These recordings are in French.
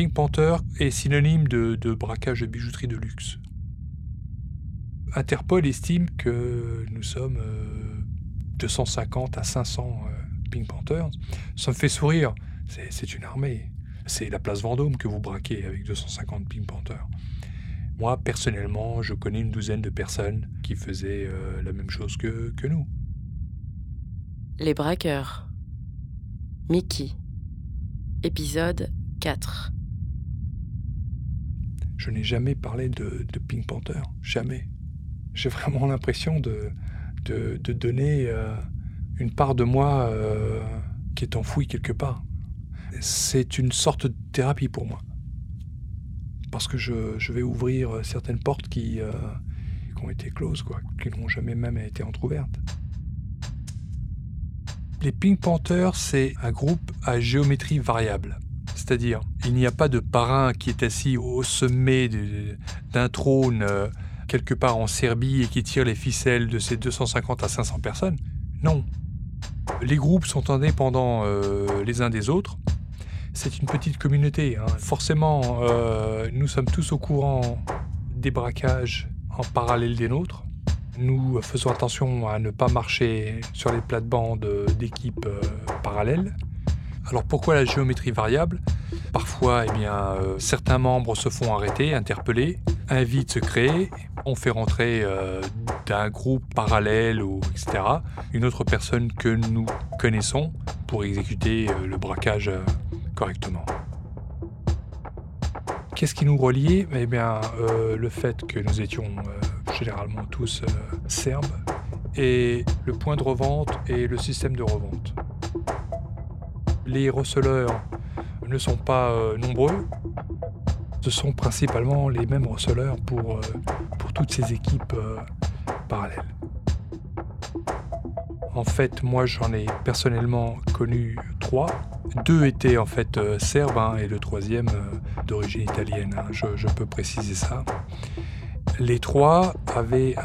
Pink Panther est synonyme de, braquage de bijouterie de luxe. Interpol estime que nous sommes 250 à 500 Pink Panthers. Ça me fait sourire. C'est une armée. C'est la place Vendôme que vous braquez avec 250 Pink Panthers. Moi, personnellement, je connais une douzaine de personnes qui faisaient euh, la même chose que, que nous. Les braqueurs. Mickey. Épisode 4. Je n'ai jamais parlé de, de, Pink Panther. Jamais. J'ai vraiment l'impression de, de, de, donner euh, une part de moi euh, qui est enfouie quelque part. C'est une sorte de thérapie pour moi. Parce que je, je vais ouvrir certaines portes qui, euh, qui ont été closes, quoi, qui n'ont jamais même été entrouvertes. Les Pink Panthers, c'est un groupe à géométrie variable. C'est-à-dire, il n'y a pas de parrain qui est assis au sommet d'un trône euh, quelque part en Serbie et qui tire les ficelles de ces 250 à 500 personnes. Non. Les groupes sont indépendants euh, les uns des autres c'est une petite communauté. Hein. Forcément, euh, nous sommes tous au courant des braquages en parallèle des nôtres. Nous faisons attention à ne pas marcher sur les plates-bandes d'équipes parallèles. Alors pourquoi la géométrie variable? Parfois, eh bien, euh, certains membres se font arrêter, interpeller, un vide se crée, on fait rentrer d'un groupe parallèle ou etc. une autre personne que nous connaissons pour exécuter le braquage correctement. Qu'est-ce qui nous reliait Eh bien, euh, le fait que nous étions euh, généralement tous euh, serbes, et le point de revente et le système de revente. Les receleurs ne sont pas nombreux, ce sont principalement les mêmes receleurs pour, pour toutes ces équipes parallèles. En fait, moi j'en ai personnellement connu trois. Deux étaient en fait euh, serbes hein, et le troisième euh, d'origine italienne. Hein. je, peux préciser ça. Les trois avaient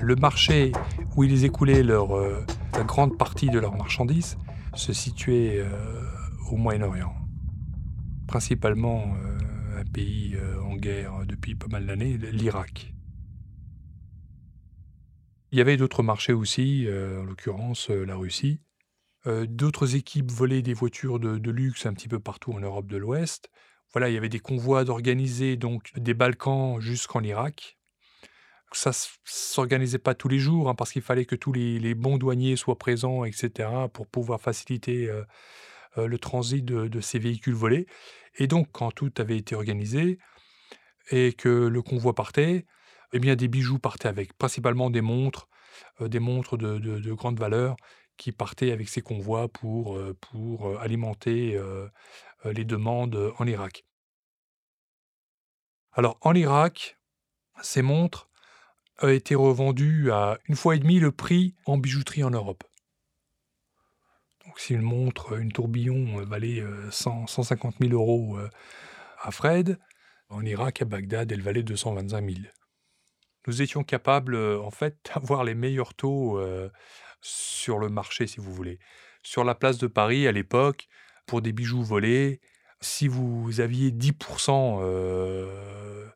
le marché où ils écoulaient leur, euh, la grande partie de leurs marchandises se situait au Moyen-Orient. Principalement un pays en guerre depuis pas mal d'années, l'Irak. Il y avait d'autres marchés aussi, en l'occurrence la Russie. Euh, d'autres équipes volaient des voitures de, luxe un petit peu partout en Europe de l'Ouest. Voilà, il y avait des convois d'organiser donc des Balkans jusqu'en Irak. Ça s'organisait pas tous les jours hein, parce qu'il fallait que tous les, bons douaniers soient présents, etc., pour pouvoir faciliter euh, euh, le transit de, ces véhicules volés. Et donc, quand tout avait été organisé et que le convoi partait, eh bien, des bijoux partaient avec, principalement des montres, des montres de, de grande valeur qui partaient avec ces convois pour, pour alimenter les demandes en Irak. Alors en Irak, ces montres ont été revendues à une fois et demie le prix en bijouterie en Europe. Donc si une montre, une tourbillon valait 150 000 euros à Fred, en Irak, à Bagdad, elle valait 225 000. Nous étions capables, en fait, d'avoir les meilleurs taux sur le marché, si vous voulez. Sur la place de Paris, à l'époque, pour des bijoux volés, si vous aviez 10% euh,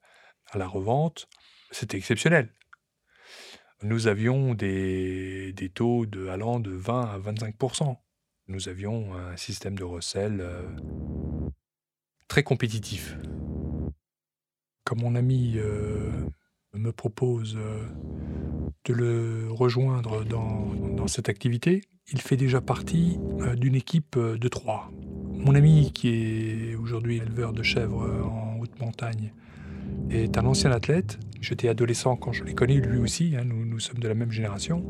à la revente, c'était exceptionnel. Nous avions des, taux allant de 20 à 25%. Nous avions un système de recel euh, très compétitif. Comme mon ami euh, me propose de le rejoindre dans, cette activité. Il fait déjà partie euh, d'une équipe euh, de trois. Mon ami, qui est aujourd'hui éleveur de chèvres euh, en haute montagne, est un ancien athlète. J'étais adolescent quand je l'ai connu, lui aussi, hein, nous sommes de la même génération.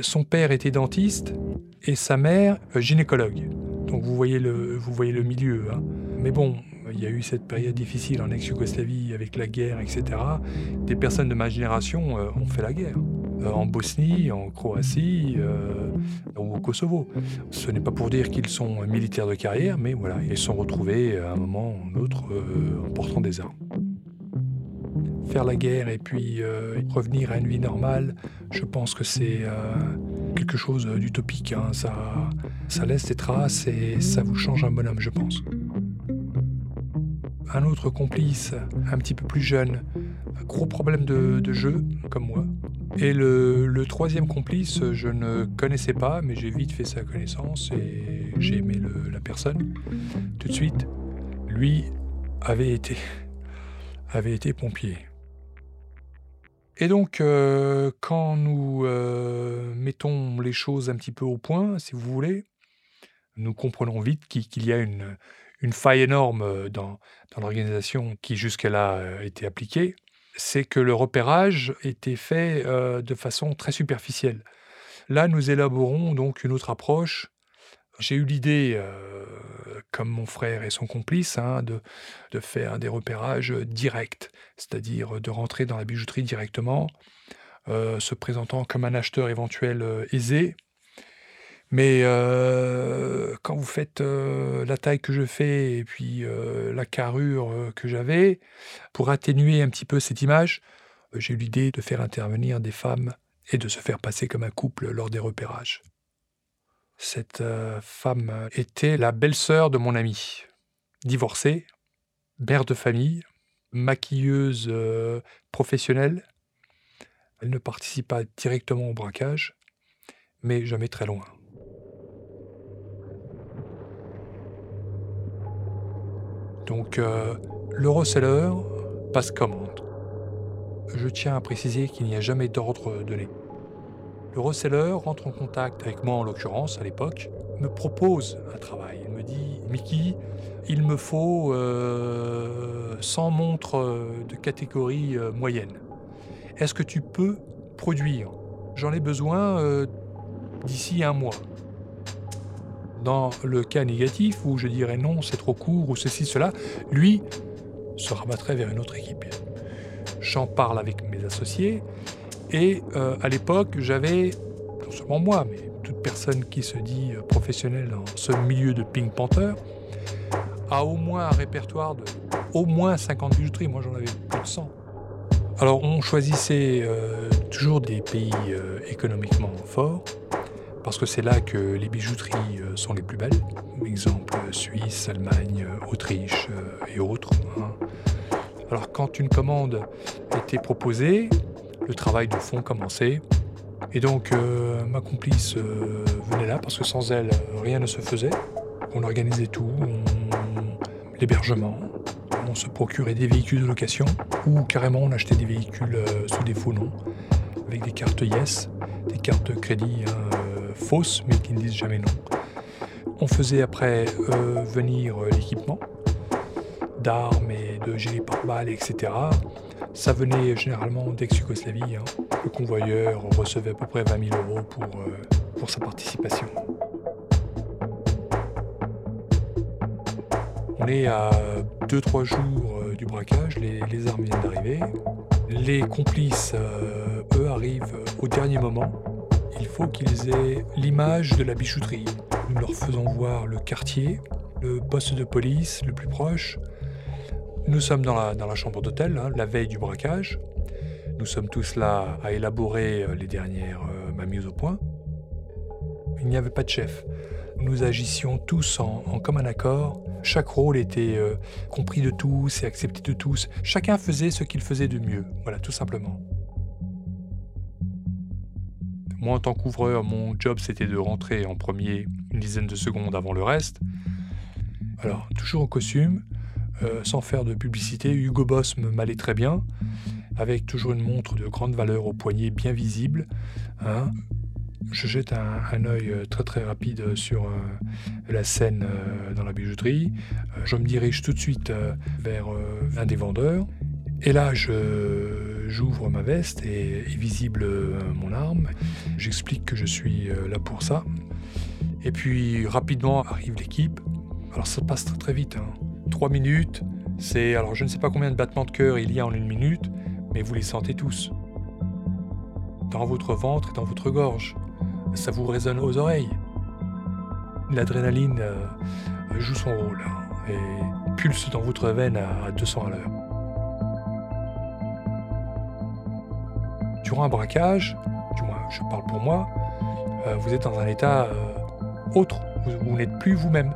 Son père était dentiste et sa mère gynécologue. Donc vous voyez le, vous voyez le milieu. Hein. Mais bon, il y a eu cette période difficile en ex-Yougoslavie avec la guerre, etc. Des personnes de ma génération euh, ont fait la guerre. Euh, en Bosnie, en Croatie euh, ou au Kosovo. Ce n'est pas pour dire qu'ils sont militaires de carrière, mais voilà, ils sont retrouvés à un moment ou un autre en portant des armes. Faire la guerre et puis revenir à une vie normale, je pense que c'est quelque chose d'utopique. Hein. Ça, ça laisse des traces et ça vous change un bonhomme, je pense. un autre complice, un petit peu plus jeune, gros problème de, jeu, comme moi. Et le, troisième complice, je ne connaissais pas, mais j'ai vite fait sa connaissance et j'ai aimé la personne tout de suite. Lui avait été, avait été pompier. Et donc, euh, quand nous euh, mettons les choses un petit peu au point, si vous voulez, nous comprenons vite qu'il y a une, faille énorme euh, dans, dans l'organisation qui jusque-là était appliquée, c'est que le repérage était fait de façon très superficielle. Là, nous élaborons donc une autre approche j'ai eu l'idée, comme mon frère et son complice, hein, de, de, faire des repérages directs, c'est-à-dire de rentrer dans la bijouterie directement, euh, se présentant comme un acheteur éventuel euh, aisé. Mais quand vous faites la taille que je fais et puis la carrure que j'avais, pour atténuer un petit peu cette image, j'ai eu l'idée de faire intervenir des femmes et de se faire passer comme un couple lors des repérages. Cette euh, femme était la belle-sœur de mon ami, divorcée, mère de famille, maquilleuse euh, professionnelle. Elle ne participe pas directement au braquage, mais jamais très loin. Donc, euh, le reseller passe commande. Je tiens à préciser qu'il n'y a jamais d'ordre donné. Le reseller rentre en contact avec moi, en l'occurrence, à l'époque, me propose un travail. Il me dit Mickey, il me faut 100 euh, montres euh, de catégorie euh, moyenne. Est-ce que tu peux produire? J'en ai besoin d'ici un mois. Dans le cas négatif, où je dirais non, c'est trop court, ou ceci, cela, lui se rabattrait vers une autre équipe. J'en parle avec mes associés et euh, à l'époque, j'avais, non seulement moi, mais toute personne qui se dit euh, professionnelle dans ce milieu de Pink Panther, a au moins un répertoire de au moins 50 bijouteries. Moi, j'en avais plus de 100. Alors, on choisissait euh, toujours des pays économiquement forts, parce que c'est là que les bijouteries sont les plus belles. Exemple, Suisse, Allemagne, Autriche et autres. Hein. Alors, quand une commande était proposée, le travail de fond commençait. Et donc euh, ma complice euh, venait là parce que sans elle, rien ne se faisait. On organisait tout, l'hébergement, on se procurait des véhicules de location ou carrément on achetait des véhicules euh, sous des faux noms avec des cartes Yes, des cartes crédit hein, fausses mais qui ne disent jamais non. On faisait après venir l'équipement d'armes et de gilets pare-balles, etc. Ça venait généralement d'ex-Yougoslavie. Hein. Le convoyeur recevait à peu près 20 000 euros pour, euh, pour sa participation. On est à 2-3 jours euh, du braquage, les, armes viennent d'arriver. Les complices, euh, eux, arrivent au dernier moment. Il faut qu'ils aient l'image de la bijouterie. Nous leur faisons voir le quartier, le poste de police le plus proche, nous sommes dans la, chambre d'hôtel, hein, la veille du braquage. Nous sommes tous là à élaborer euh, les dernières euh, au point. Il n'y avait pas de chef. Nous agissions tous en, commun accord. Chaque rôle était euh, compris de tous et accepté de tous. Chacun faisait ce qu'il faisait de mieux. Voilà, tout simplement. Moi, en tant qu'ouvreur, mon job, c'était de rentrer en premier une dizaine de secondes avant le reste. Alors, toujours en costume, euh, sans faire de publicité, Hugo Boss me m'allait très bien, avec toujours une montre de grande valeur au poignet bien visible. Hein. Je jette un, un, œil euh, très très rapide sur euh, la scène dans la bijouterie. je me dirige tout de suite vers un des vendeurs. Et là, j'ouvre ma veste et est visible mon arme. J'explique que je suis là pour ça. Et puis rapidement arrive l'équipe. Alors ça passe très très vite. Hein. 3 minutes, c'est. Alors je ne sais pas combien de battements de cœur il y a en une minute, mais vous les sentez tous. Dans votre ventre et dans votre gorge. Ça vous résonne aux oreilles. L'adrénaline euh, joue son rôle hein, et pulse dans votre veine à 200 à l'heure. Durant un braquage, du moins je parle pour moi, euh, vous êtes dans un état euh, autre, vous n'êtes plus vous-même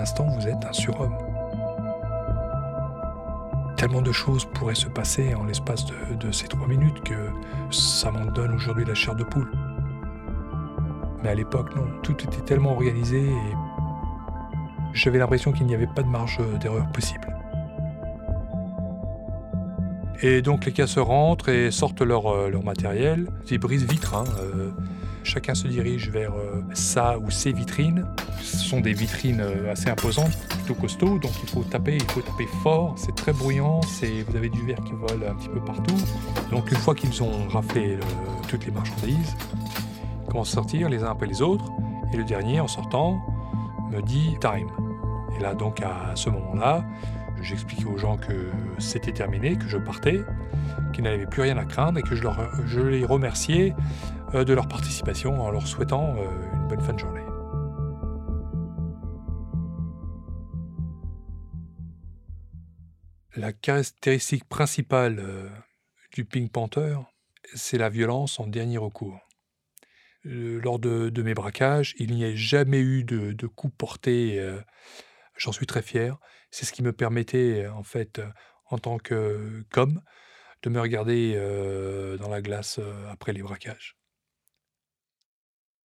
pendant un instant, vous êtes un surhomme. Tellement de choses pourraient se passer en l'espace de, ces trois minutes que ça m'en donne aujourd'hui la chair de poule. Mais à l'époque, non, tout était tellement organisé et j'avais l'impression qu'il n'y avait pas de marge d'erreur possible. Et donc les casseurs rentrent et sortent leur, euh, leur matériel, des brises-vitres. Hein, euh, chacun se dirige vers euh, sa ou ses vitrines. Ce sont des vitrines assez imposantes, plutôt costauds, donc il faut taper, il faut taper fort. C'est très bruyant, vous avez du verre qui vole un petit peu partout. Donc une fois qu'ils ont raflé toutes les marchandises, ils commencent à sortir les uns après les autres. Et le dernier, en sortant, me dit time. Et là, donc à ce moment-là, J'expliquais aux gens que c'était terminé, que je partais, qu'ils n'avaient plus rien à craindre et que je, les remerciais euh, de leur participation en leur souhaitant euh, une bonne fin de journée. La caractéristique principale euh, du Pink Panther, c'est la violence en dernier recours. lors de, mes braquages, il n'y a jamais eu de, de coups portés J'en suis très fier. C'est ce qui me permettait, en fait, en tant que com, de me regarder dans la glace après les braquages.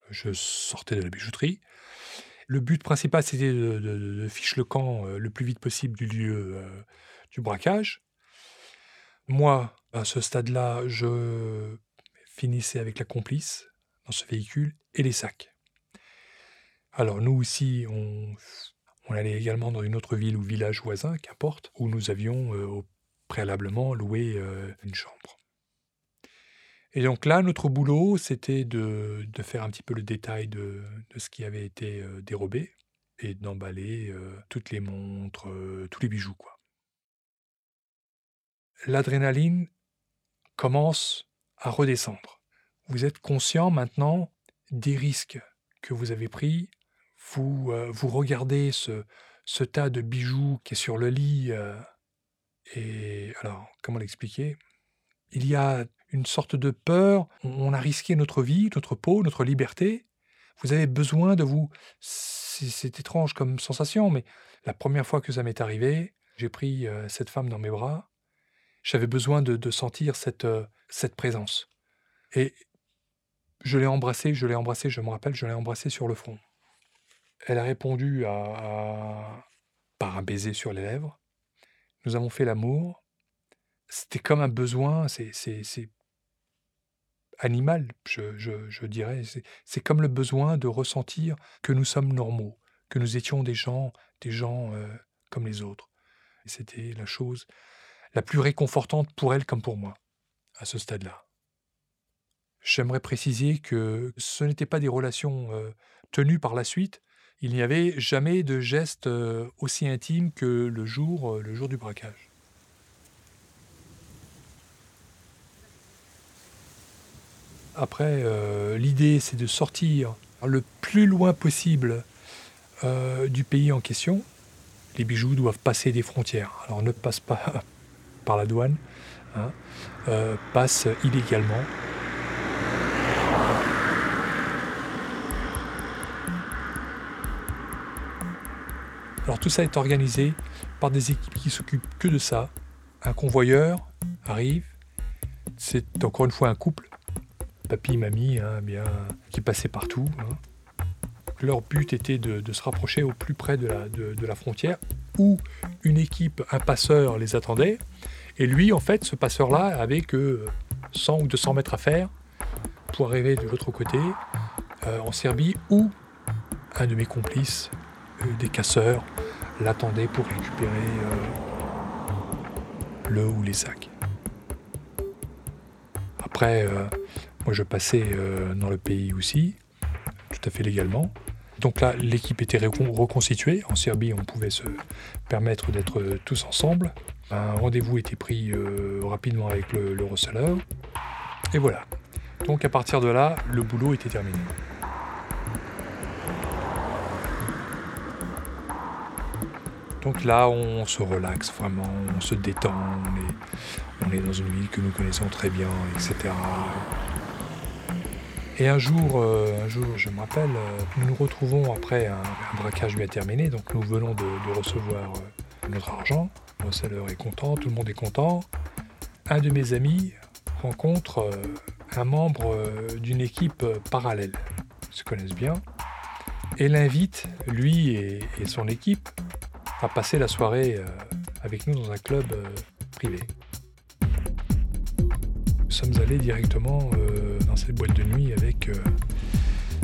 Je sortais de la bijouterie. Le but principal, c'était de, ficher le camp le plus vite possible du lieu du braquage. Moi, à ce stade-là, je finissais avec la complice dans ce véhicule et les sacs. Alors nous aussi, on allait également dans une autre ville ou village voisin, qu'importe, où nous avions euh, préalablement loué euh, une chambre. Et donc là, notre boulot, c'était de, faire un petit peu le détail de, ce qui avait été euh, dérobé et d'emballer toutes les montres, tous les bijoux. L'adrénaline commence à redescendre. Vous êtes conscient maintenant des risques que vous avez pris vous, euh, regardez ce, ce, tas de bijoux qui est sur le lit, euh, et alors, comment l'expliquer? Il y a une sorte de peur, on a risqué notre vie, notre peau, notre liberté, vous avez besoin de vous... C'est étrange comme sensation, mais la première fois que ça m'est arrivé, j'ai pris euh, cette femme dans mes bras, j'avais besoin de, sentir cette, cette présence. Et je l'ai embrassée, je l'ai embrassée, je me rappelle, je l'ai embrassée sur le front. Elle a répondu par un baiser sur les lèvres. Nous avons fait l'amour. C'était comme un besoin, c'est animal, je, dirais. C'est comme le besoin de ressentir que nous sommes normaux, que nous étions des gens, des gens euh, comme les autres. C'était la chose la plus réconfortante pour elle comme pour moi, à ce stade-là. J'aimerais préciser que ce n'étaient pas des relations euh, tenues par la suite, il n'y avait jamais de geste euh, aussi intime que le jour, le jour du braquage. Après, euh, l'idée, c'est de sortir le plus loin possible du pays en question. Les bijoux doivent passer des frontières. Alors ne passent pas par la douane, hein, passent illégalement Alors tout ça est organisé par des équipes qui s'occupent que de ça. Un convoyeur arrive, c'est encore une fois un couple, papy, mamie, hein, bien, qui passaient partout. Hein. Leur but était de, se rapprocher au plus près de la, frontière, où une équipe, un passeur les attendait. Et lui, en fait, ce passeur-là avait que 100 ou 200 mètres à faire pour arriver de l'autre côté, euh, en Serbie, où un de mes complices euh, des casseurs l'attendaient pour récupérer euh, le ou les sacs. Après, moi je passais dans le pays aussi, tout à fait légalement. Donc là, l'équipe était reconstituée. En Serbie, on pouvait se permettre d'être tous ensemble. Un rendez-vous était pris rapidement avec le, le. Et voilà. Donc à partir de là, le boulot était terminé. Donc là, on se relaxe vraiment, on se détend, on est, dans une ville que nous connaissons très bien, etc. Et un jour, un jour je me rappelle, nous nous retrouvons après un, braquage bien terminé, donc nous venons de, recevoir notre argent. Le selleur est content, tout le monde est content. Un de mes amis rencontre un membre d'une équipe parallèle. Ils se connaissent bien et l'invite, lui et, son équipe, à passer la soirée euh, avec nous dans un club euh, privé. Nous sommes allés directement euh, cette boîte de nuit avec,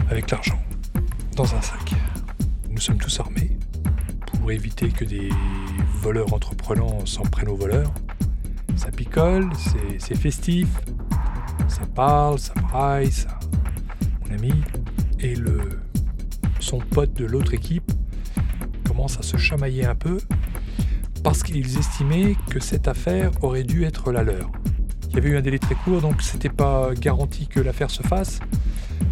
avec l'argent, dans un sac. Nous sommes tous armés pour éviter que des voleurs entreprenants s'en prennent aux voleurs. Ça picole, c'est festif, ça parle, ça braille, ça... Mon ami, et le son pote de l'autre équipe commence à se chamailler un peu parce qu'ils estimaient que cette affaire aurait dû être la leur. Il y avait eu un délai très court, donc c'était pas garanti que l'affaire se fasse.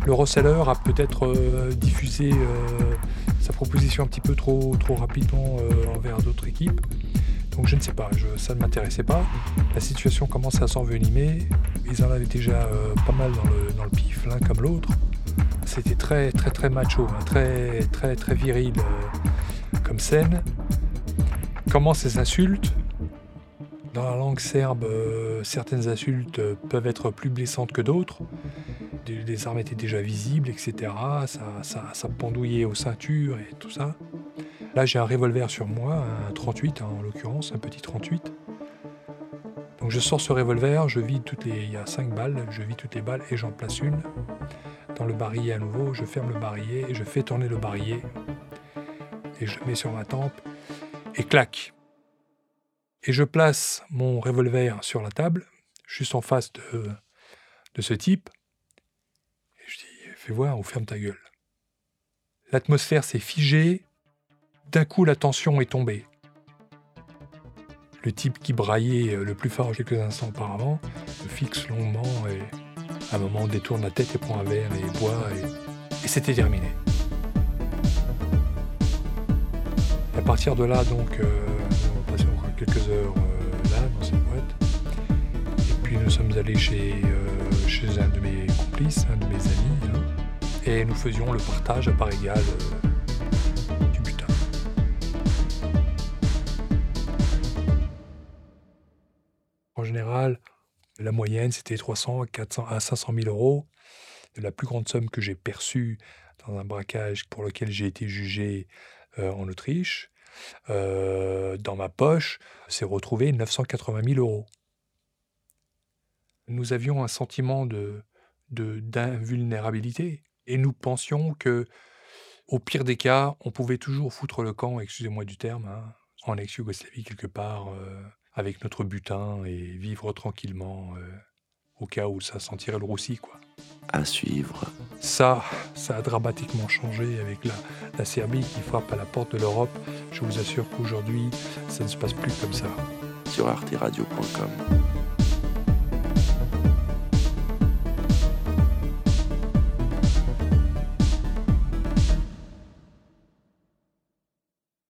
Le reseller a peut-être euh, diffusé euh, sa proposition un petit peu trop, trop rapidement euh, envers d'autres équipes. Donc je ne sais pas, ça ne m'intéressait pas. La situation commençait à s'envenimer. Ils en avaient déjà pas mal dans le, dans le pif, l'un comme l'autre c'était très très très macho, hein, très très très viril comme scène. Comment ces insultes Dans la langue serbe, euh, certaines insultes peuvent être plus blessantes que d'autres. Les armes étaient déjà visibles, etc. Ça, ça, ça pendouillait aux ceintures et tout ça. Là, j'ai un revolver sur moi, un 38 hein, en l'occurrence, un petit 38. Donc je sors ce revolver, je vide toutes les. Il y a 5 balles, je vide toutes les balles et j'en place une dans le barillet à nouveau, je ferme le barillet et je fais tourner le barillet et je le mets sur ma tempe et clac. Et je place mon revolver sur la table, juste en face de, de ce type. Et je dis, fais voir ou ferme ta gueule. L'atmosphère s'est figée. D'un coup, la tension est tombée. Le type qui braillait le plus fort quelques instants auparavant me fixe longuement et à un moment, détourne la tête et prend un verre et boit, et, c'était terminé. à partir de là, donc, euh, quelques heures euh, là, dans cette boîte. Et puis nous sommes allés chez, euh, chez un de mes complices, un de mes amis, hein, et nous faisions le partage à part égale butin. En général, la moyenne, c'était 300 400, à 500 000 euros. La plus grande somme que j'ai perçue dans un braquage pour lequel j'ai été jugé euh, en Autriche, euh, dans ma poche, s'est retrouvé 980 000 euros. Nous avions un sentiment de d'invulnérabilité et nous pensions que, au pire des cas, on pouvait toujours foutre le camp, excusez-moi du terme, hein, en ex-Yougoslavie quelque part. Euh, avec notre butin et vivre tranquillement euh, au cas où ça sentirait le roussi, quoi. À suivre. Ça, ça a dramatiquement changé avec la, la Serbie qui frappe à la porte de l'Europe. Je vous assure qu'aujourd'hui, ça ne se passe plus comme ça. Sur arteradio.com.